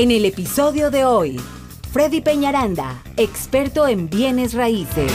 En el episodio de hoy, Freddy Peñaranda, experto en bienes raíces.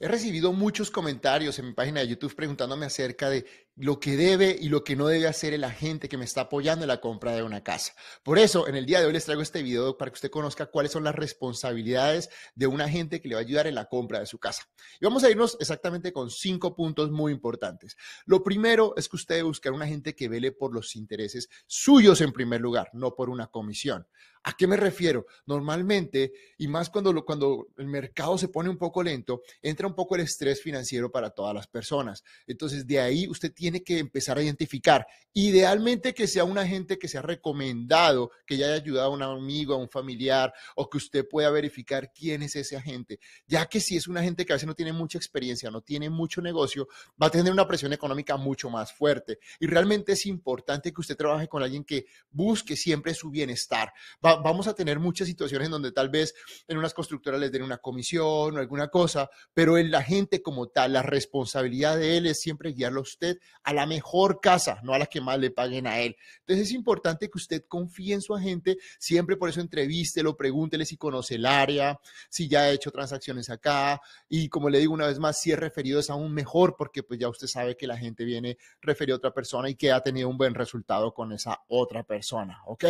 He recibido muchos comentarios en mi página de YouTube preguntándome acerca de lo que debe y lo que no debe hacer el agente que me está apoyando en la compra de una casa. Por eso, en el día de hoy les traigo este video para que usted conozca cuáles son las responsabilidades de un agente que le va a ayudar en la compra de su casa. Y vamos a irnos exactamente con cinco puntos muy importantes. Lo primero es que usted debe buscar un agente que vele por los intereses suyos en primer lugar, no por una comisión. ¿A qué me refiero? Normalmente, y más cuando, cuando el mercado se pone un poco lento, entra un poco el estrés financiero para todas las personas. Entonces, de ahí usted tiene que empezar a identificar, idealmente que sea un agente que sea recomendado, que ya haya ayudado a un amigo, a un familiar, o que usted pueda verificar quién es ese agente, ya que si es un agente que a veces no tiene mucha experiencia, no tiene mucho negocio, va a tener una presión económica mucho más fuerte. Y realmente es importante que usted trabaje con alguien que busque siempre su bienestar. Va vamos a tener muchas situaciones en donde tal vez en unas constructoras les den una comisión o alguna cosa, pero el agente como tal, la responsabilidad de él es siempre guiarlo a usted a la mejor casa, no a la que más le paguen a él. Entonces es importante que usted confíe en su agente, siempre por eso entrevístelo, pregúntele si conoce el área, si ya ha hecho transacciones acá y como le digo una vez más, si es referido es aún mejor porque pues ya usted sabe que la gente viene referido a otra persona y que ha tenido un buen resultado con esa otra persona, ¿ok?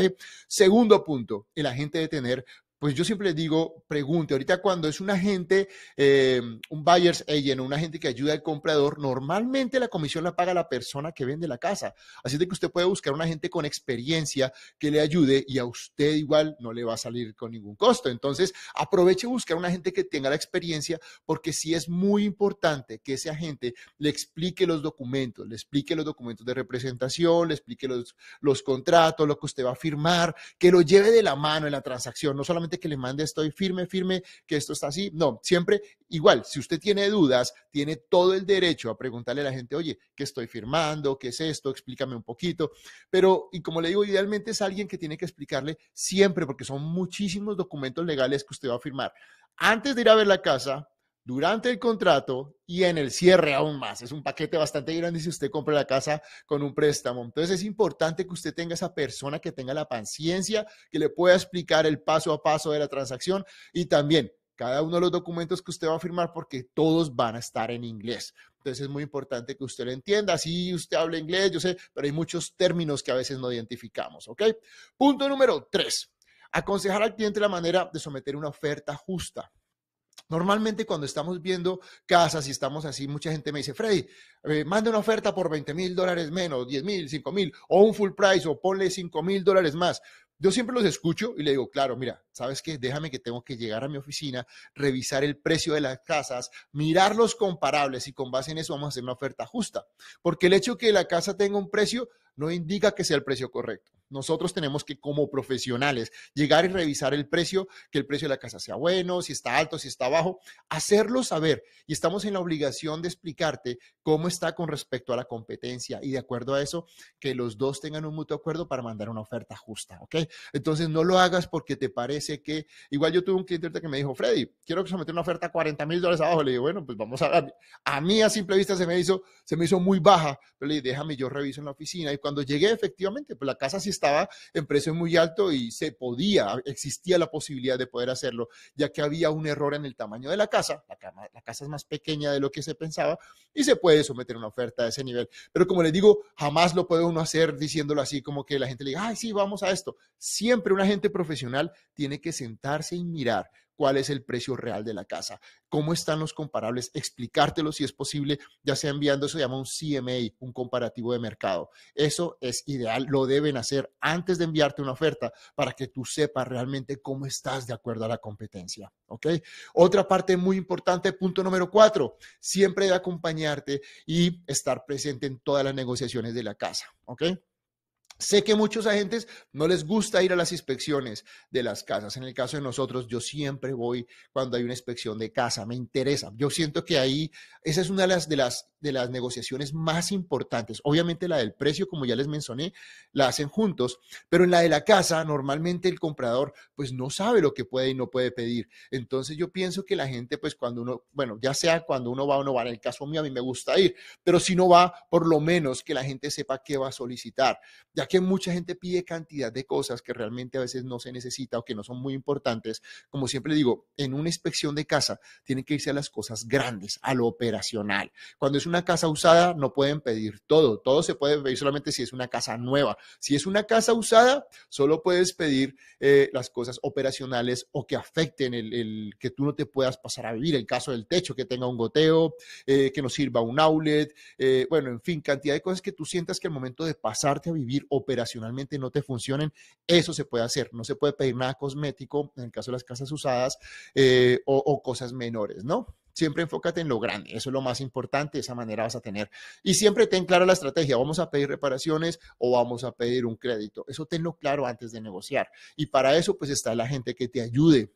Segundo punto el agente de tener pues yo siempre digo, pregunte, ahorita cuando es un agente, eh, un buyer's agent, un agente que ayuda al comprador, normalmente la comisión la paga la persona que vende la casa. Así de que usted puede buscar un agente con experiencia que le ayude y a usted igual no le va a salir con ningún costo. Entonces, aproveche buscar un agente que tenga la experiencia porque sí es muy importante que ese agente le explique los documentos, le explique los documentos de representación, le explique los, los contratos, lo que usted va a firmar, que lo lleve de la mano en la transacción, no solamente que le mande estoy firme, firme, que esto está así. No, siempre igual, si usted tiene dudas, tiene todo el derecho a preguntarle a la gente, oye, ¿qué estoy firmando? ¿Qué es esto? Explícame un poquito. Pero, y como le digo, idealmente es alguien que tiene que explicarle siempre, porque son muchísimos documentos legales que usted va a firmar. Antes de ir a ver la casa, durante el contrato y en el cierre aún más. Es un paquete bastante grande si usted compra la casa con un préstamo. Entonces es importante que usted tenga esa persona que tenga la paciencia, que le pueda explicar el paso a paso de la transacción y también cada uno de los documentos que usted va a firmar porque todos van a estar en inglés. Entonces es muy importante que usted lo entienda. Si usted habla inglés, yo sé, pero hay muchos términos que a veces no identificamos, ¿ok? Punto número tres. Aconsejar al cliente la manera de someter una oferta justa. Normalmente cuando estamos viendo casas y estamos así, mucha gente me dice, Freddy, eh, manda una oferta por 20 mil dólares menos, 10 mil, 5 mil, o un full price, o ponle 5 mil dólares más. Yo siempre los escucho y le digo, claro, mira, ¿sabes qué? Déjame que tengo que llegar a mi oficina, revisar el precio de las casas, mirar los comparables y con base en eso vamos a hacer una oferta justa. Porque el hecho que la casa tenga un precio no indica que sea el precio correcto. Nosotros tenemos que, como profesionales, llegar y revisar el precio, que el precio de la casa sea bueno, si está alto, si está bajo, hacerlo saber. Y estamos en la obligación de explicarte cómo está con respecto a la competencia y de acuerdo a eso, que los dos tengan un mutuo acuerdo para mandar una oferta justa, ¿ok? Entonces, no lo hagas porque te parece que, igual yo tuve un cliente que me dijo, Freddy, quiero que se una oferta a 40 mil dólares abajo. Le digo, bueno, pues vamos a. A mí a simple vista se me hizo, se me hizo muy baja, pero le dije, déjame, yo reviso en la oficina. Y cuando llegué, efectivamente, pues la casa sí estaba en precio muy alto y se podía, existía la posibilidad de poder hacerlo, ya que había un error en el tamaño de la casa. La, casa es más pequeña de lo que se pensaba y se puede someter una oferta a ese nivel. Pero como les digo, jamás lo puede uno hacer diciéndolo así como que la gente le diga, ay, sí, vamos a esto. Siempre un agente profesional tiene que sentarse y mirar cuál es el precio real de la casa, cómo están los comparables, explicártelo si es posible, ya sea enviando, eso se llama un CMA, un comparativo de mercado. Eso es ideal, lo deben hacer antes de enviarte una oferta para que tú sepas realmente cómo estás de acuerdo a la competencia. ¿Ok? Otra parte muy importante, punto número cuatro, siempre de acompañarte y estar presente en todas las negociaciones de la casa. ¿Ok? Sé que muchos agentes no les gusta ir a las inspecciones de las casas. En el caso de nosotros, yo siempre voy cuando hay una inspección de casa, me interesa. Yo siento que ahí, esa es una de las, de las, de las negociaciones más importantes. Obviamente la del precio, como ya les mencioné, la hacen juntos, pero en la de la casa, normalmente el comprador pues no sabe lo que puede y no puede pedir. Entonces yo pienso que la gente pues cuando uno, bueno, ya sea cuando uno va o no va, en el caso mío a mí me gusta ir, pero si no va, por lo menos que la gente sepa qué va a solicitar. Que mucha gente pide cantidad de cosas que realmente a veces no se necesita o que no son muy importantes, como siempre digo, en una inspección de casa tienen que irse a las cosas grandes, a lo operacional. Cuando es una casa usada, no pueden pedir todo, todo se puede pedir solamente si es una casa nueva. Si es una casa usada, solo puedes pedir eh, las cosas operacionales o que afecten el, que tú no te puedas pasar a vivir, el caso del techo, que tenga un goteo, eh, que no sirva un outlet, eh, bueno, en fin, cantidad de cosas que tú sientas que al momento de pasarte a vivir operacionalmente no te funcionen, eso se puede hacer. No se puede pedir nada cosmético en el caso de las casas usadas o, o cosas menores, ¿no? Siempre enfócate en lo grande, eso es lo más importante, de esa manera vas a tener. Y siempre ten clara la estrategia, vamos a pedir reparaciones o vamos a pedir un crédito. Eso tenlo claro antes de negociar. Y para eso pues está la gente que te ayude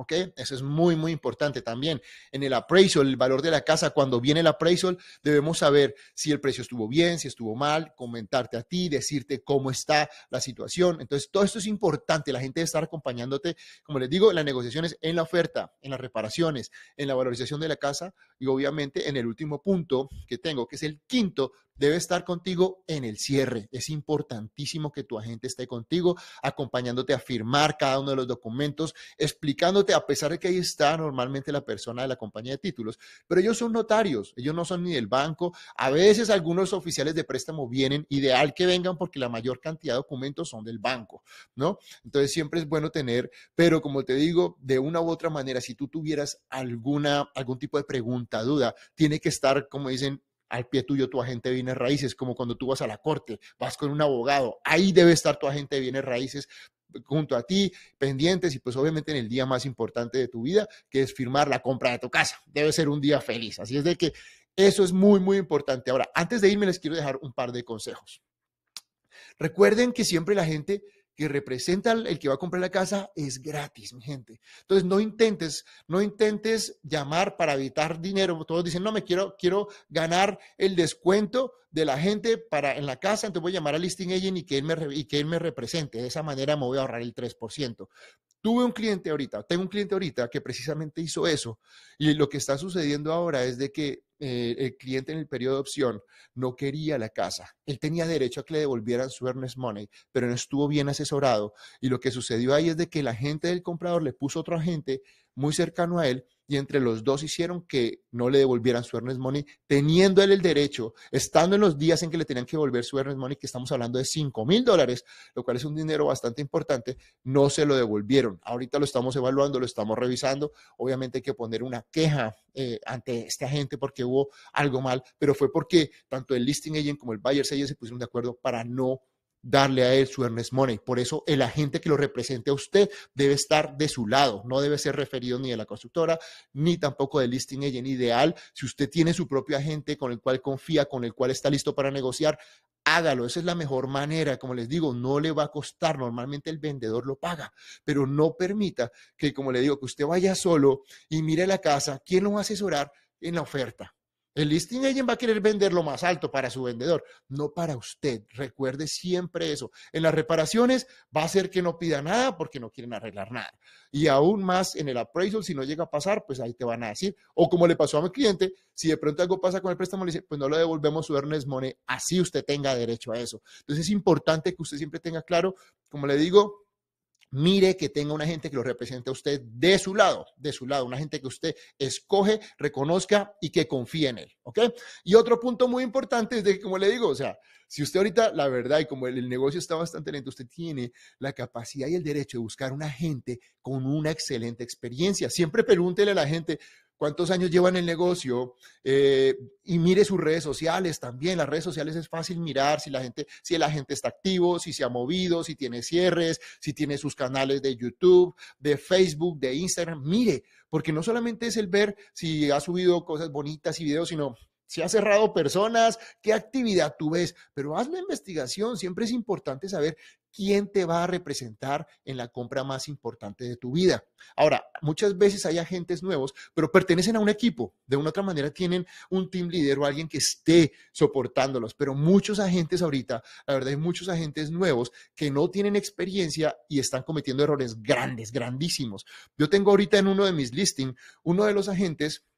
¿Ok? Eso es muy, muy importante también. En el appraisal, el valor de la casa, cuando viene el appraisal, debemos saber si el precio estuvo bien, si estuvo mal, comentarte a ti, decirte cómo está la situación. Entonces, todo esto es importante. La gente debe estar acompañándote, como les digo, las negociaciones, en la oferta, en las reparaciones, en la valorización de la casa y obviamente en el último punto que tengo, que es el quinto, debe estar contigo en el cierre. Es importantísimo que tu agente esté contigo, acompañándote a firmar cada uno de los documentos, explicándote, a pesar de que ahí está normalmente la persona de la compañía de títulos, pero ellos son notarios, ellos no son ni del banco. A veces algunos oficiales de préstamo vienen, ideal que vengan porque la mayor cantidad de documentos son del banco, ¿no? Entonces siempre es bueno tener, pero como te digo, de una u otra manera, si tú tuvieras alguna, algún tipo de pregunta, duda, tiene que estar, como dicen, al pie tuyo tu agente de bienes raíces, como cuando tú vas a la corte, vas con un abogado, ahí debe estar tu agente de bienes raíces junto a ti, pendientes y pues obviamente en el día más importante de tu vida, que es firmar la compra de tu casa. Debe ser un día feliz. Así es de que eso es muy, muy importante. Ahora, antes de irme les quiero dejar un par de consejos. Recuerden que siempre la gente que representa el que va a comprar la casa es gratis, mi gente. Entonces, no intentes, no intentes llamar para evitar dinero. Todos dicen, no, me quiero, quiero ganar el descuento de la gente para en la casa, entonces voy a llamar al listing agent y que él me, y que él me represente. De esa manera me voy a ahorrar el 3%. Tuve un cliente ahorita, tengo un cliente ahorita que precisamente hizo eso y lo que está sucediendo ahora es de que eh, el cliente en el periodo de opción no quería la casa. Él tenía derecho a que le devolvieran su earnest money, pero no estuvo bien asesorado. Y lo que sucedió ahí es de que la gente del comprador le puso otro agente muy cercano a él y entre los dos hicieron que no le devolvieran su earnest money, teniendo él el derecho, estando en los días en que le tenían que devolver su earnest money, que estamos hablando de 5 mil dólares, lo cual es un dinero bastante importante, no se lo devolvieron. Ahorita lo estamos evaluando, lo estamos revisando. Obviamente hay que poner una queja eh, ante este agente porque hubo algo mal, pero fue porque tanto el listing agent como el buyer agent se pusieron de acuerdo para no darle a él su earnest money. Por eso el agente que lo represente a usted debe estar de su lado, no debe ser referido ni de la constructora, ni tampoco del listing agent ideal. Si usted tiene su propio agente con el cual confía, con el cual está listo para negociar, hágalo. Esa es la mejor manera. Como les digo, no le va a costar. Normalmente el vendedor lo paga, pero no permita que, como le digo, que usted vaya solo y mire la casa. ¿Quién lo va a asesorar en la oferta? El listing agent va a querer vender lo más alto para su vendedor, no para usted. Recuerde siempre eso. En las reparaciones va a ser que no pida nada porque no quieren arreglar nada. Y aún más en el appraisal, si no llega a pasar, pues ahí te van a decir. O como le pasó a mi cliente, si de pronto algo pasa con el préstamo, le dice, pues no le devolvemos su earnest money, así usted tenga derecho a eso. Entonces es importante que usted siempre tenga claro, como le digo, mire que tenga una gente que lo represente a usted de su lado, de su lado, una gente que usted escoge, reconozca y que confíe en él, ¿ok? Y otro punto muy importante es de que, como le digo, o sea, si usted ahorita, la verdad, y como el, el, negocio está bastante lento, usted tiene la capacidad y el derecho de buscar una gente con una excelente experiencia. Siempre pregúntele a la gente, cuántos años lleva en el negocio eh, y mire sus redes sociales también. Las redes sociales es fácil mirar si la gente, si la gente está activo, si se ha movido, si tiene cierres, si tiene sus canales de YouTube, de Facebook, de Instagram. Mire, porque no solamente es el ver si ha subido cosas bonitas y videos, sino si ha cerrado personas, qué actividad tú ves, pero haz la investigación. Siempre es importante saber quién te va a representar en la compra más importante de tu vida. Ahora, muchas veces hay agentes nuevos, pero pertenecen a un equipo. De una otra manera tienen un team leader o alguien que esté soportándolos, pero muchos agentes ahorita, la verdad, hay muchos agentes nuevos que no tienen experiencia y están cometiendo errores grandes, grandísimos. Yo tengo ahorita en uno de mis listings, uno de los agentes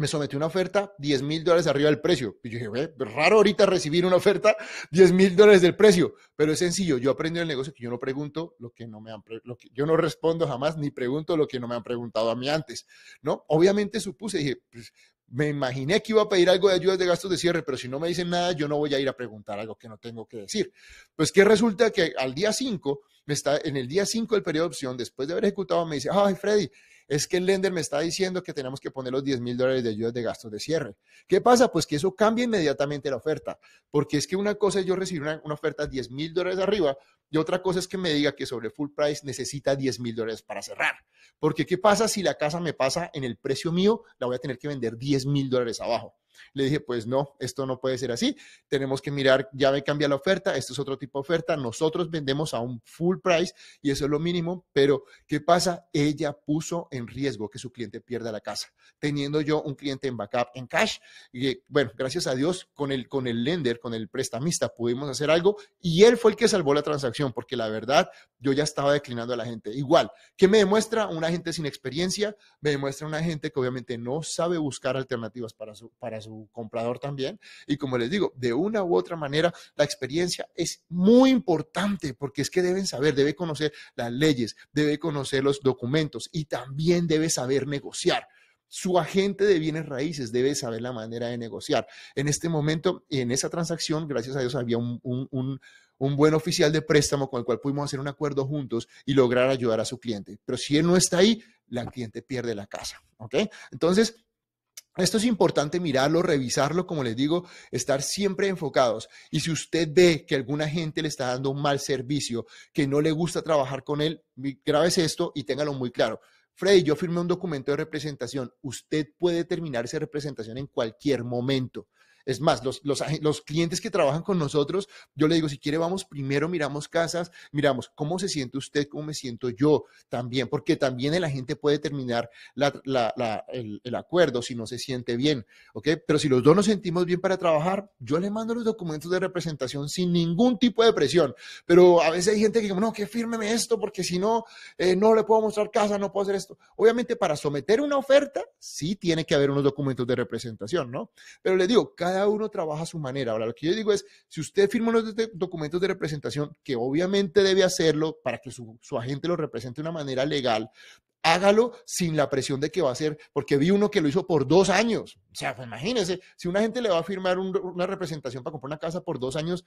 me sometió una oferta 10 mil dólares arriba del precio. Y yo dije, ve, raro ahorita recibir una oferta 10 mil dólares del precio, pero es sencillo. Yo aprendí en el negocio que yo no pregunto lo que no me han, lo yo no respondo jamás ni pregunto lo que no me han preguntado a mí antes, ¿no? Obviamente supuse, dije, pues me imaginé que iba a pedir algo de ayudas de gastos de cierre, pero si no me dicen nada, yo no voy a ir a preguntar algo que no tengo que decir. Pues que resulta que al día 5, está, en el día 5 del periodo de opción, después de haber ejecutado, me dice, ay, Freddy, es que el lender me está diciendo que tenemos que poner los 10 mil dólares de ayudas de gastos de cierre. ¿Qué pasa? Pues que eso cambia inmediatamente la oferta, porque es que una cosa es yo recibir una, oferta 10 mil dólares arriba y otra cosa es que me diga que sobre full price necesita 10 mil dólares para cerrar. Porque ¿qué pasa si la casa me pasa en el precio mío? La voy a tener que vender 10 mil dólares abajo. Le dije, pues no, esto no puede ser así. Tenemos que mirar, ya me cambia la oferta, esto es otro tipo de oferta. Nosotros vendemos a un full price y eso es lo mínimo, pero ¿qué pasa? Ella puso en riesgo que su cliente pierda la casa, teniendo yo un cliente en backup en cash. Y bueno, gracias a Dios, con el, con el lender, con el prestamista, pudimos hacer algo y él fue el que salvó la transacción, porque la verdad, yo ya estaba declinando a la gente. Igual, ¿qué me demuestra? Una gente sin experiencia, me demuestra una gente que obviamente no sabe buscar alternativas para su, para su comprador también. Y como les digo, de una u otra manera, la experiencia es muy importante porque es que deben saber, debe conocer las leyes, debe conocer los documentos y también debe saber negociar su agente de bienes raíces debe saber la manera de negociar. En este momento, en esa transacción, gracias a Dios, había un, un, buen oficial de préstamo con el cual pudimos hacer un acuerdo juntos y lograr ayudar a su cliente. Pero si él no está ahí, la cliente pierde la casa. ¿Ok? Entonces, esto es importante mirarlo, revisarlo, como les digo, estar siempre enfocados. Y si usted ve que alguna gente le está dando un mal servicio, que no le gusta trabajar con él, grábese esto y téngalo muy claro. Freddy, yo firmé un documento de representación. Usted puede terminar esa representación en cualquier momento. Es más, los, los, clientes que trabajan con nosotros, yo le digo, si quiere, vamos primero, miramos casas, miramos cómo se siente usted, cómo me siento yo también, porque también el agente puede terminar el, acuerdo si no se siente bien, ¿ok? Pero si los dos nos sentimos bien para trabajar, yo le mando los documentos de representación sin ningún tipo de presión. Pero a veces hay gente que dice, no, que fírmeme esto, porque si no, eh, no le puedo mostrar casa, no puedo hacer esto. Obviamente, para someter una oferta, sí tiene que haber unos documentos de representación, ¿no? Pero le digo, cada cada uno trabaja a su manera. Ahora, lo que yo digo es, si usted firma unos documentos de representación, que obviamente debe hacerlo para que su, agente lo represente de una manera legal, hágalo sin la presión de que va a ser, porque vi uno que lo hizo por dos años. O sea, pues imagínense, si una gente le va a firmar una representación para comprar una casa por dos años,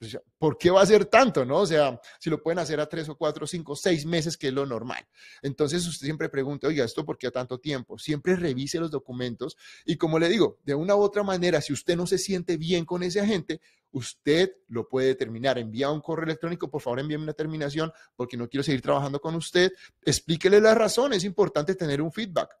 pues, ¿por qué va a ser tanto, no? O sea, si lo pueden hacer a tres o cuatro, cinco, seis meses, que es lo normal. Entonces usted siempre pregunta, oiga, ¿esto por qué a tanto tiempo? Siempre revise los documentos y como le digo, de una u otra manera, si usted no se siente bien con ese agente, usted lo puede determinar. Envía un correo electrónico, por favor, envíeme una terminación porque no quiero seguir trabajando con usted. Explíquele la razón, es importante tener un feedback.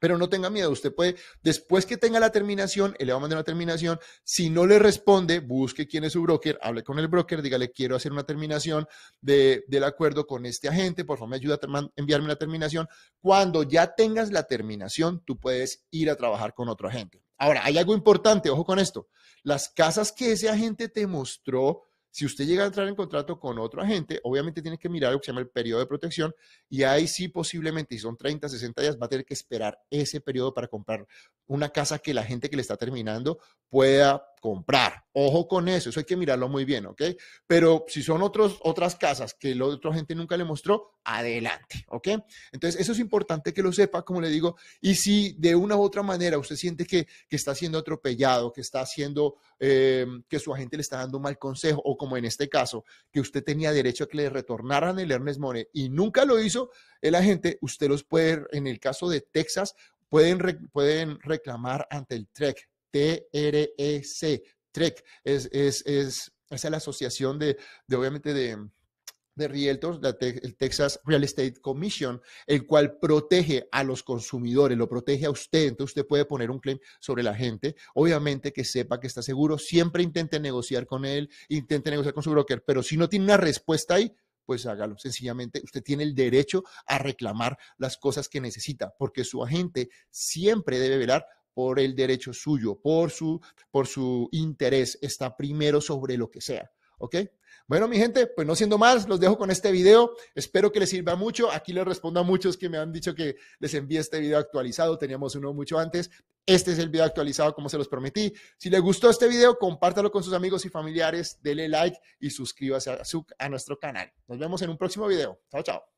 Pero no tenga miedo, usted puede, después que tenga la terminación, él le va a mandar una terminación. Si no le responde, busque quién es su broker, hable con el broker, dígale, quiero hacer una terminación de, del acuerdo con este agente, por favor, me ayuda a enviarme la terminación. Cuando ya tengas la terminación, tú puedes ir a trabajar con otro agente. Ahora, hay algo importante, ojo con esto. Las casas que ese agente te mostró, si usted llega a entrar en contrato con otro agente, obviamente tiene que mirar lo que se llama el periodo de protección y ahí sí posiblemente, si son 30, 60 días, va a tener que esperar ese periodo para comprar una casa que la gente que le está terminando pueda comprar. Ojo con eso, eso hay que mirarlo muy bien, ¿ok? Pero si son otros, otras casas que la otra gente nunca le mostró, adelante, ¿ok? Entonces, eso es importante que lo sepa, como le digo, y si de una u otra manera usted siente que, que está siendo atropellado, que está haciendo, eh, que su agente le está dando un mal consejo, o como en este caso, que usted tenía derecho a que le retornaran el Ernest Money y nunca lo hizo, el agente, usted los puede, en el caso de Texas, pueden, pueden reclamar ante el TREC, T-R-E-C, TREC, es, es, es, es la asociación de, de obviamente, de, de Realtors, el Texas Real Estate Commission, el cual protege a los consumidores, lo protege a usted. Entonces usted puede poner un claim sobre la gente. Obviamente que sepa que está seguro. Siempre intente negociar con él, intente negociar con su broker, pero si no tiene una respuesta ahí, pues hágalo. Sencillamente, usted tiene el derecho a reclamar las cosas que necesita, porque su agente siempre debe velar por el derecho suyo, por su, por su interés, está primero sobre lo que sea. ¿Ok? Bueno, mi gente, pues no siendo más, los dejo con este video. Espero que les sirva mucho. Aquí les respondo a muchos que me han dicho que les envíe este video actualizado. Teníamos uno mucho antes. Este es el video actualizado como se los prometí. Si les gustó este video, compártalo con sus amigos y familiares, dele like y suscríbase a, a nuestro canal. Nos vemos en un próximo video. Chao, chao.